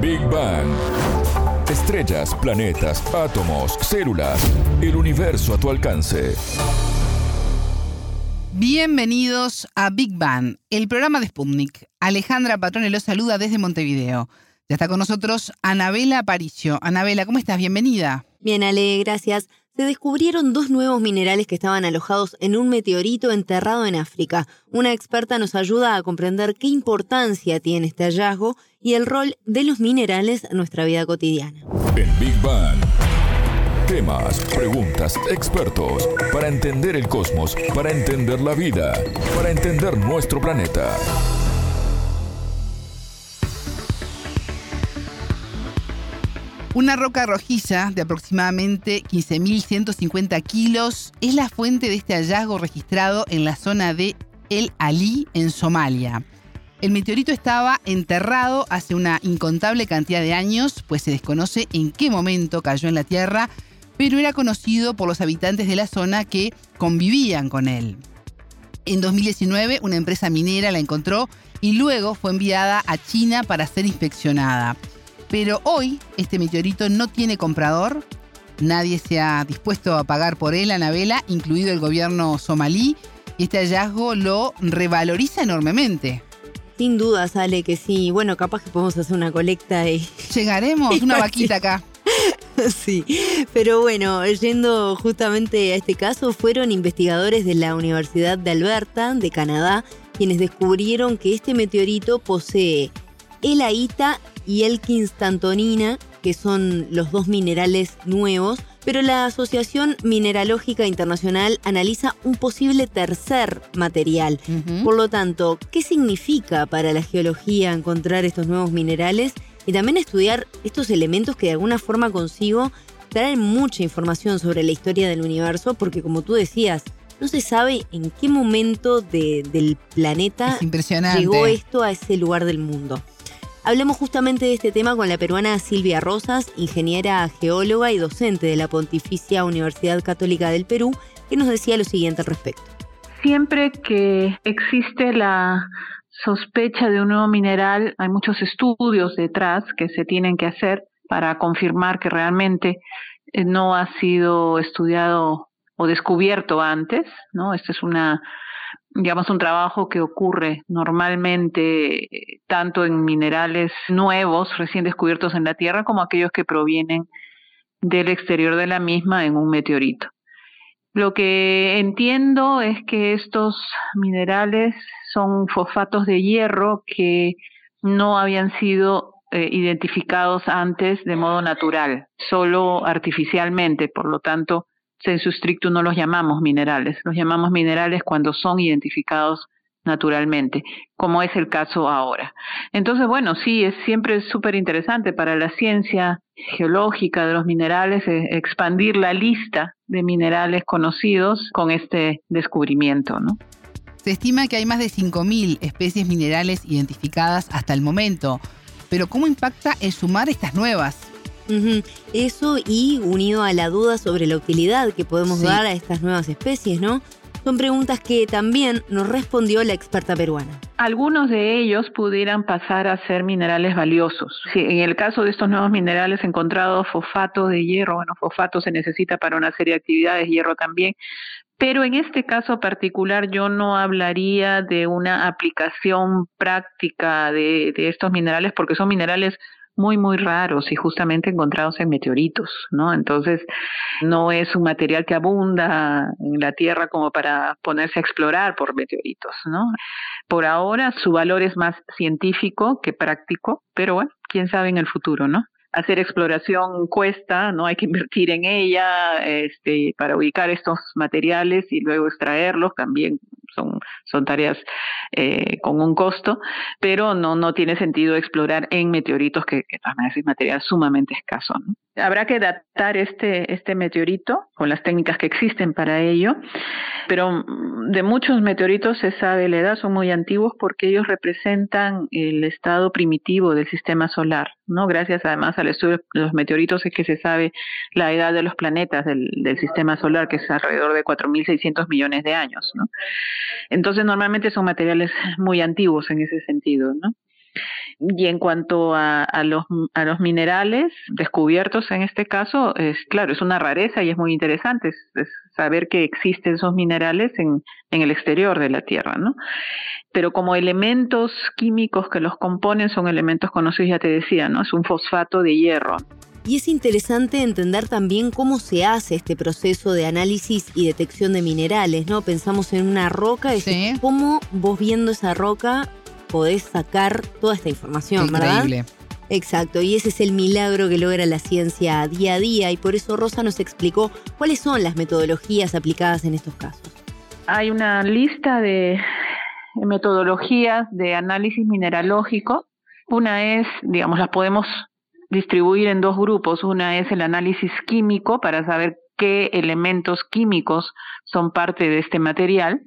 Big Bang. Estrellas, planetas, átomos, células, el universo a tu alcance. Bienvenidos a Big Bang, el programa de Sputnik. Alejandra Patrone los saluda desde Montevideo. Ya está con nosotros Anabela Aparicio. Anabela, ¿cómo estás? Bienvenida. Bien, Ale, gracias se descubrieron dos nuevos minerales que estaban alojados en un meteorito enterrado en África. Una experta nos ayuda a comprender qué importancia tiene este hallazgo y el rol de los minerales en nuestra vida cotidiana. En Big Bang. Temas, preguntas, expertos, para entender el cosmos, para entender la vida, para entender nuestro planeta. Una roca rojiza de aproximadamente 15.150 kilos es la fuente de este hallazgo registrado en la zona de El Ali, en Somalia. El meteorito estaba enterrado hace una incontable cantidad de años, pues se desconoce en qué momento cayó en la Tierra, pero era conocido por los habitantes de la zona que convivían con él. En 2019 una empresa minera la encontró y luego fue enviada a China para ser inspeccionada. Pero hoy este meteorito no tiene comprador, nadie se ha dispuesto a pagar por él, Anabela, incluido el gobierno somalí, y este hallazgo lo revaloriza enormemente. Sin duda sale que sí. Bueno, capaz que podemos hacer una colecta y... Llegaremos, una vaquita acá. Sí, pero bueno, yendo justamente a este caso, fueron investigadores de la Universidad de Alberta, de Canadá, quienes descubrieron que este meteorito posee elaita y el quinstantonina, que son los dos minerales nuevos, pero la Asociación Mineralógica Internacional analiza un posible tercer material. Por lo tanto, ¿qué significa para la geología encontrar estos nuevos minerales y también estudiar estos elementos que de alguna forma consigo traen mucha información sobre la historia del universo? Porque como tú decías, no se sabe en qué momento del planeta llegó esto a ese lugar del mundo. Hablemos justamente de este tema con la peruana Silvia Rosas, ingeniera geóloga y docente de la Pontificia Universidad Católica del Perú, que nos decía lo siguiente al respecto. Siempre que existe la sospecha de un nuevo mineral, hay muchos estudios detrás que se tienen que hacer para confirmar que realmente eh, no ha sido estudiado o descubierto antes, ¿no? Esta es una digamos, un trabajo que ocurre normalmente eh, tanto en minerales nuevos, recién descubiertos en la Tierra, como aquellos que provienen del exterior de la misma en un meteorito. Lo que entiendo es que estos minerales son fosfatos de hierro que no habían sido eh, identificados antes de modo natural, solo artificialmente, por lo tanto, en su estricto no los llamamos minerales, los llamamos minerales cuando son identificados naturalmente, como es el caso ahora. Entonces, bueno, sí, es siempre súper interesante para la ciencia geológica de los minerales eh, expandir la lista de minerales conocidos con este descubrimiento, ¿no? Se estima que hay más de 5.000 especies minerales identificadas hasta el momento, pero ¿cómo impacta el sumar estas nuevas? Eso y unido a la duda sobre la utilidad que podemos dar a estas nuevas especies, ¿no? Son preguntas que también nos respondió la experta peruana. Algunos de ellos pudieran pasar a ser minerales valiosos. en el caso de estos nuevos minerales encontrados, fosfato de hierro, bueno, fosfato se necesita para una serie de actividades, hierro también, pero en este caso particular yo no hablaría de una aplicación práctica de estos minerales porque son minerales muy, muy raros y justamente encontrados en meteoritos, ¿no? Entonces, no es un material que abunda en la Tierra como para ponerse a explorar por meteoritos, ¿no? Por ahora, su valor es más científico que práctico, pero bueno, quién sabe en el futuro, ¿no? hacer exploración cuesta, no hay que invertir en ella, este, para ubicar estos materiales y luego extraerlos también son, son tareas eh, con un costo, pero no, no tiene sentido explorar en meteoritos que, que es material sumamente escaso. ¿no? Habrá que datar este, este meteorito con las técnicas que existen para ello, pero mm, de muchos meteoritos se sabe la edad, son muy antiguos porque ellos representan el estado primitivo del sistema solar, ¿no? Gracias además al estudio de los meteoritos es que se sabe la edad de los planetas del, del sistema solar, que es alrededor de 4.600 millones de años, ¿no? Entonces normalmente son materiales muy antiguos en ese sentido, ¿no? Y en cuanto a, los, a los minerales descubiertos en este caso, es claro, es una rareza y es muy interesante saber que existen esos minerales en, en el exterior de la Tierra, ¿no? Pero como elementos químicos que los componen son elementos conocidos, ya te decía, ¿no? Es un fosfato de hierro. Y es interesante entender también cómo se hace este proceso de análisis y detección de minerales, ¿no? Pensamos en una roca y cómo vos viendo esa roca podés sacar toda esta información, Increíble. ¿verdad? Exacto, y ese es el milagro que logra la ciencia día a día y por eso Rosa nos explicó cuáles son las metodologías aplicadas en estos casos. Hay una lista de metodologías de análisis mineralógico. Una es, digamos, las podemos distribuir en dos grupos. Una es el análisis químico para saber qué elementos químicos son parte de este material.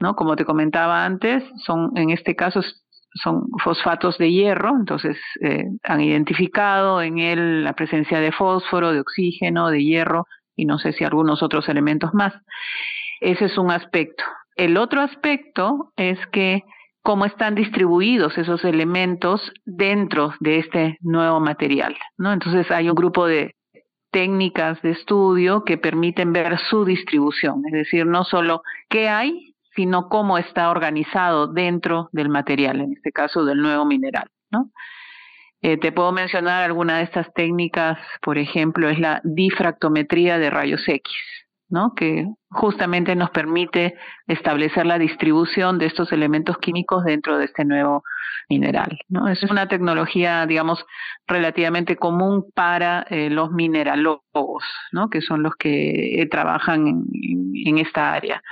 ¿No? Como te comentaba antes, son en este caso son fosfatos de hierro, entonces eh, han identificado en él la presencia de fósforo, de oxígeno, de hierro y no sé si algunos otros elementos más. Ese es un aspecto. El otro aspecto es que cómo están distribuidos esos elementos dentro de este nuevo material, ¿no? Entonces hay un grupo de técnicas de estudio que permiten ver su distribución, es decir, no solo qué hay, sino cómo está organizado dentro del material, en este caso del nuevo mineral. ¿no? Eh, te puedo mencionar alguna de estas técnicas, por ejemplo, es la difractometría de rayos X, ¿no? que justamente nos permite establecer la distribución de estos elementos químicos dentro de este nuevo mineral. ¿no? Es una tecnología, digamos, relativamente común para eh, los mineralólogos, ¿no? que son los que trabajan en esta área.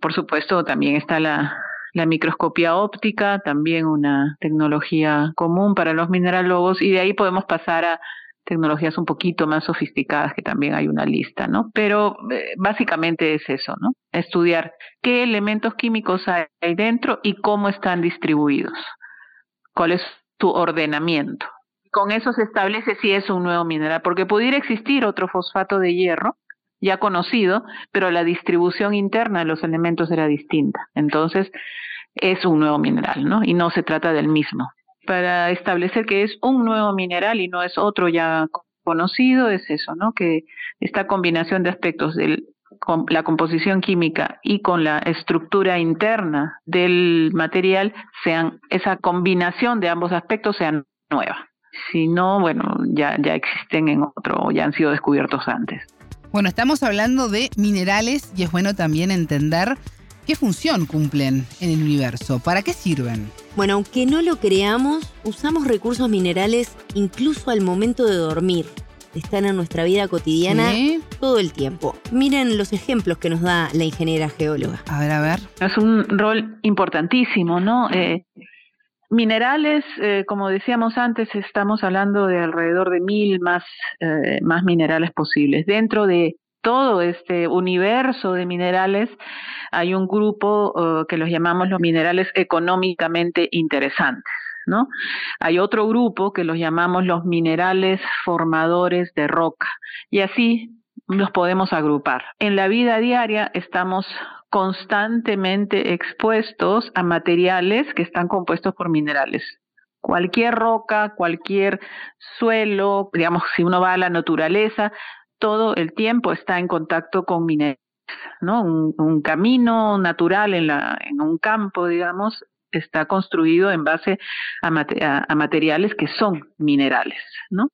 Por supuesto, también está la, microscopía óptica, también una tecnología común para los mineralogos, y de ahí podemos pasar a tecnologías un poquito más sofisticadas, que también hay una lista, ¿no? Pero eh, básicamente es eso, ¿no? Estudiar qué elementos químicos hay dentro y cómo están distribuidos, cuál es su ordenamiento. Con eso se establece si es un nuevo mineral, porque pudiera existir otro fosfato de hierro ya conocido, pero la distribución interna de los elementos era distinta. Entonces, es un nuevo mineral, ¿no? Y no se trata del mismo. Para establecer que es un nuevo mineral y no es otro ya conocido, es eso, ¿no? Que esta combinación de aspectos de la composición química y con la estructura interna del material sean, esa combinación de ambos aspectos sean nueva. Si no, bueno, ya, ya existen en otro, ya han sido descubiertos antes. Bueno, estamos hablando de minerales y es bueno también entender qué función cumplen en el universo, para qué sirven. Bueno, aunque no lo creamos, usamos recursos minerales incluso al momento de dormir. Están en nuestra vida cotidiana todo el tiempo. Miren los ejemplos que nos da la ingeniera geóloga. A ver, a ver. Es un rol importantísimo, ¿no? Eh, Minerales, eh, como decíamos antes, estamos hablando de alrededor de mil más, eh, más minerales posibles. Dentro de todo este universo de minerales hay un grupo eh, que los llamamos los minerales económicamente interesantes. ¿No? Hay otro grupo que los llamamos los minerales formadores de roca y así los podemos agrupar. En la vida diaria estamos constantemente expuestos a materiales que están compuestos por minerales. Cualquier roca, cualquier suelo, digamos, si uno va a la naturaleza, todo el tiempo está en contacto con minerales. ¿no? Un, camino natural en, la, en un campo, digamos, está construido en base a, materiales que son minerales, ¿no?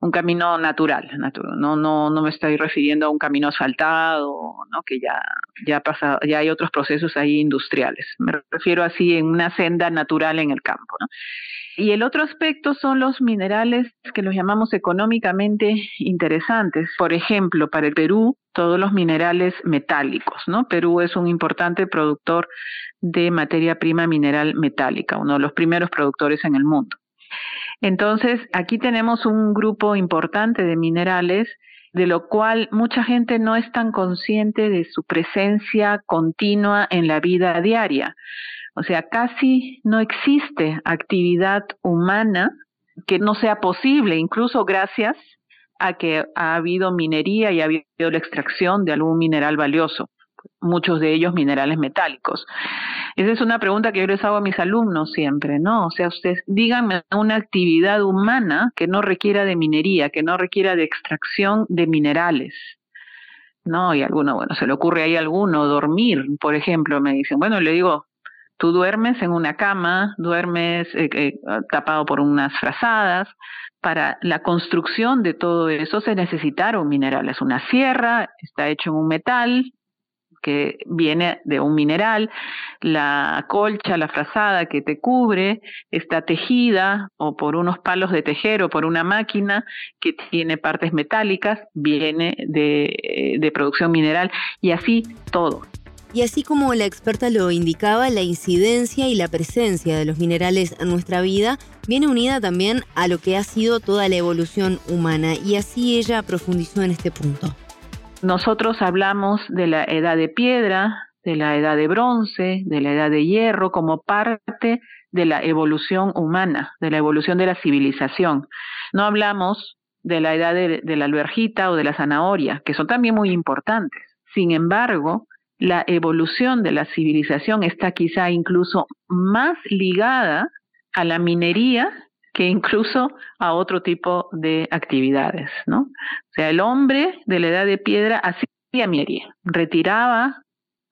Un camino natural, no, no, no me estoy refiriendo a un camino asfaltado, ¿no? Que ya, ya, pasa, ya hay otros procesos ahí industriales. Me refiero así en una senda natural en el campo, ¿no? Y el otro aspecto son los minerales que los llamamos económicamente interesantes. Por ejemplo, para el Perú, todos los minerales metálicos, ¿no? Perú es un importante productor de materia prima mineral metálica, uno de los primeros productores en el mundo. Entonces, aquí tenemos un grupo importante de minerales de lo cual mucha gente no es tan consciente de su presencia continua en la vida diaria. O sea, casi no existe actividad humana que no sea posible, incluso gracias a que ha habido minería y ha habido la extracción de algún mineral valioso. Muchos de ellos minerales metálicos. Esa es una pregunta que yo les hago a mis alumnos siempre, ¿no? O sea, ustedes díganme una actividad humana que no requiera de minería, que no requiera de extracción de minerales. ¿No? Y alguno, bueno, se le ocurre ahí alguno, dormir, por ejemplo, me dicen, bueno, le digo, tú duermes en una cama, duermes eh, eh, tapado por unas frazadas, para la construcción de todo eso se necesitaron minerales. Una sierra está hecho en un metal, que viene de un mineral, la colcha, la frazada que te cubre, está tejida o por unos palos de tejer o por una máquina que tiene partes metálicas, viene de, de producción mineral y así todo. Y así como la experta lo indicaba, la incidencia y la presencia de los minerales en nuestra vida viene unida también a lo que ha sido toda la evolución humana y así ella profundizó en este punto. Nosotros hablamos de la edad de piedra, de la edad de bronce, de la edad de hierro como parte de la evolución humana, de la evolución de la civilización. No hablamos de la edad de, la alberjita o de la zanahoria, que son también muy importantes. Sin embargo, la evolución de la civilización está quizá incluso más ligada a la minería que incluso a otro tipo de actividades, ¿no? O sea, el hombre de la edad de piedra hacía minería, retiraba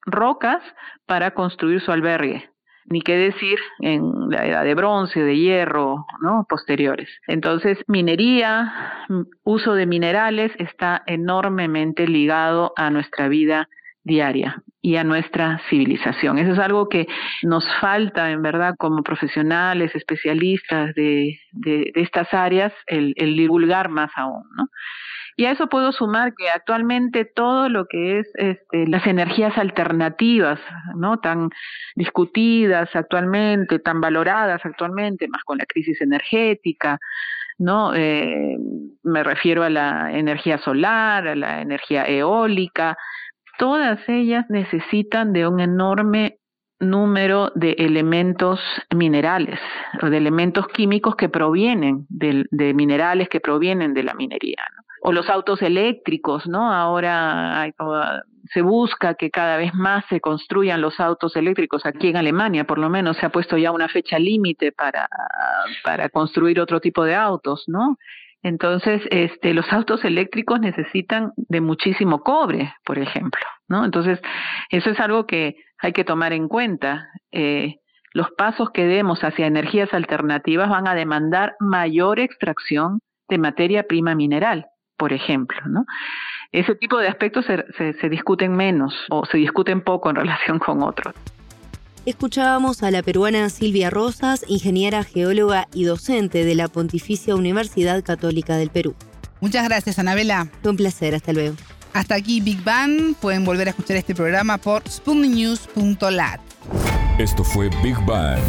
rocas para construir su albergue, ni qué decir en la edad de bronce, de hierro, ¿no? posteriores. Entonces, minería, uso de minerales está enormemente ligado a nuestra vida diaria y a nuestra civilización. Eso es algo que nos falta, en verdad, como profesionales, especialistas de, estas áreas, el, el, divulgar más aún, ¿no? Y a eso puedo sumar que actualmente todo lo que es este, las energías alternativas, ¿no? Tan discutidas actualmente, tan valoradas actualmente, más con la crisis energética, ¿no? Eh, me refiero a la energía solar, a la energía eólica, todas ellas necesitan de un enorme número de elementos minerales o de elementos químicos que provienen de, minerales que provienen de la minería. O los autos eléctricos, ¿no? Ahora se busca que cada vez más se construyan los autos eléctricos. Aquí en Alemania, por lo menos, se ha puesto ya una fecha límite para, para construir otro tipo de autos, ¿no? Entonces, este, los autos eléctricos necesitan de muchísimo cobre, por ejemplo, ¿no? Entonces, eso es algo que hay que tomar en cuenta. Eh, los pasos que demos hacia energías alternativas van a demandar mayor extracción de materia prima mineral, por ejemplo, ¿no? Ese tipo de aspectos se, se discuten menos o se discuten poco en relación con otros. Escuchábamos a la peruana Silvia Rosas, ingeniera geóloga y docente de la Pontificia Universidad Católica del Perú. Muchas gracias, Anabela. Fue un placer, hasta luego. Hasta aquí Big Bang. Pueden volver a escuchar este programa por spoonnews.lat. Esto fue Big Bang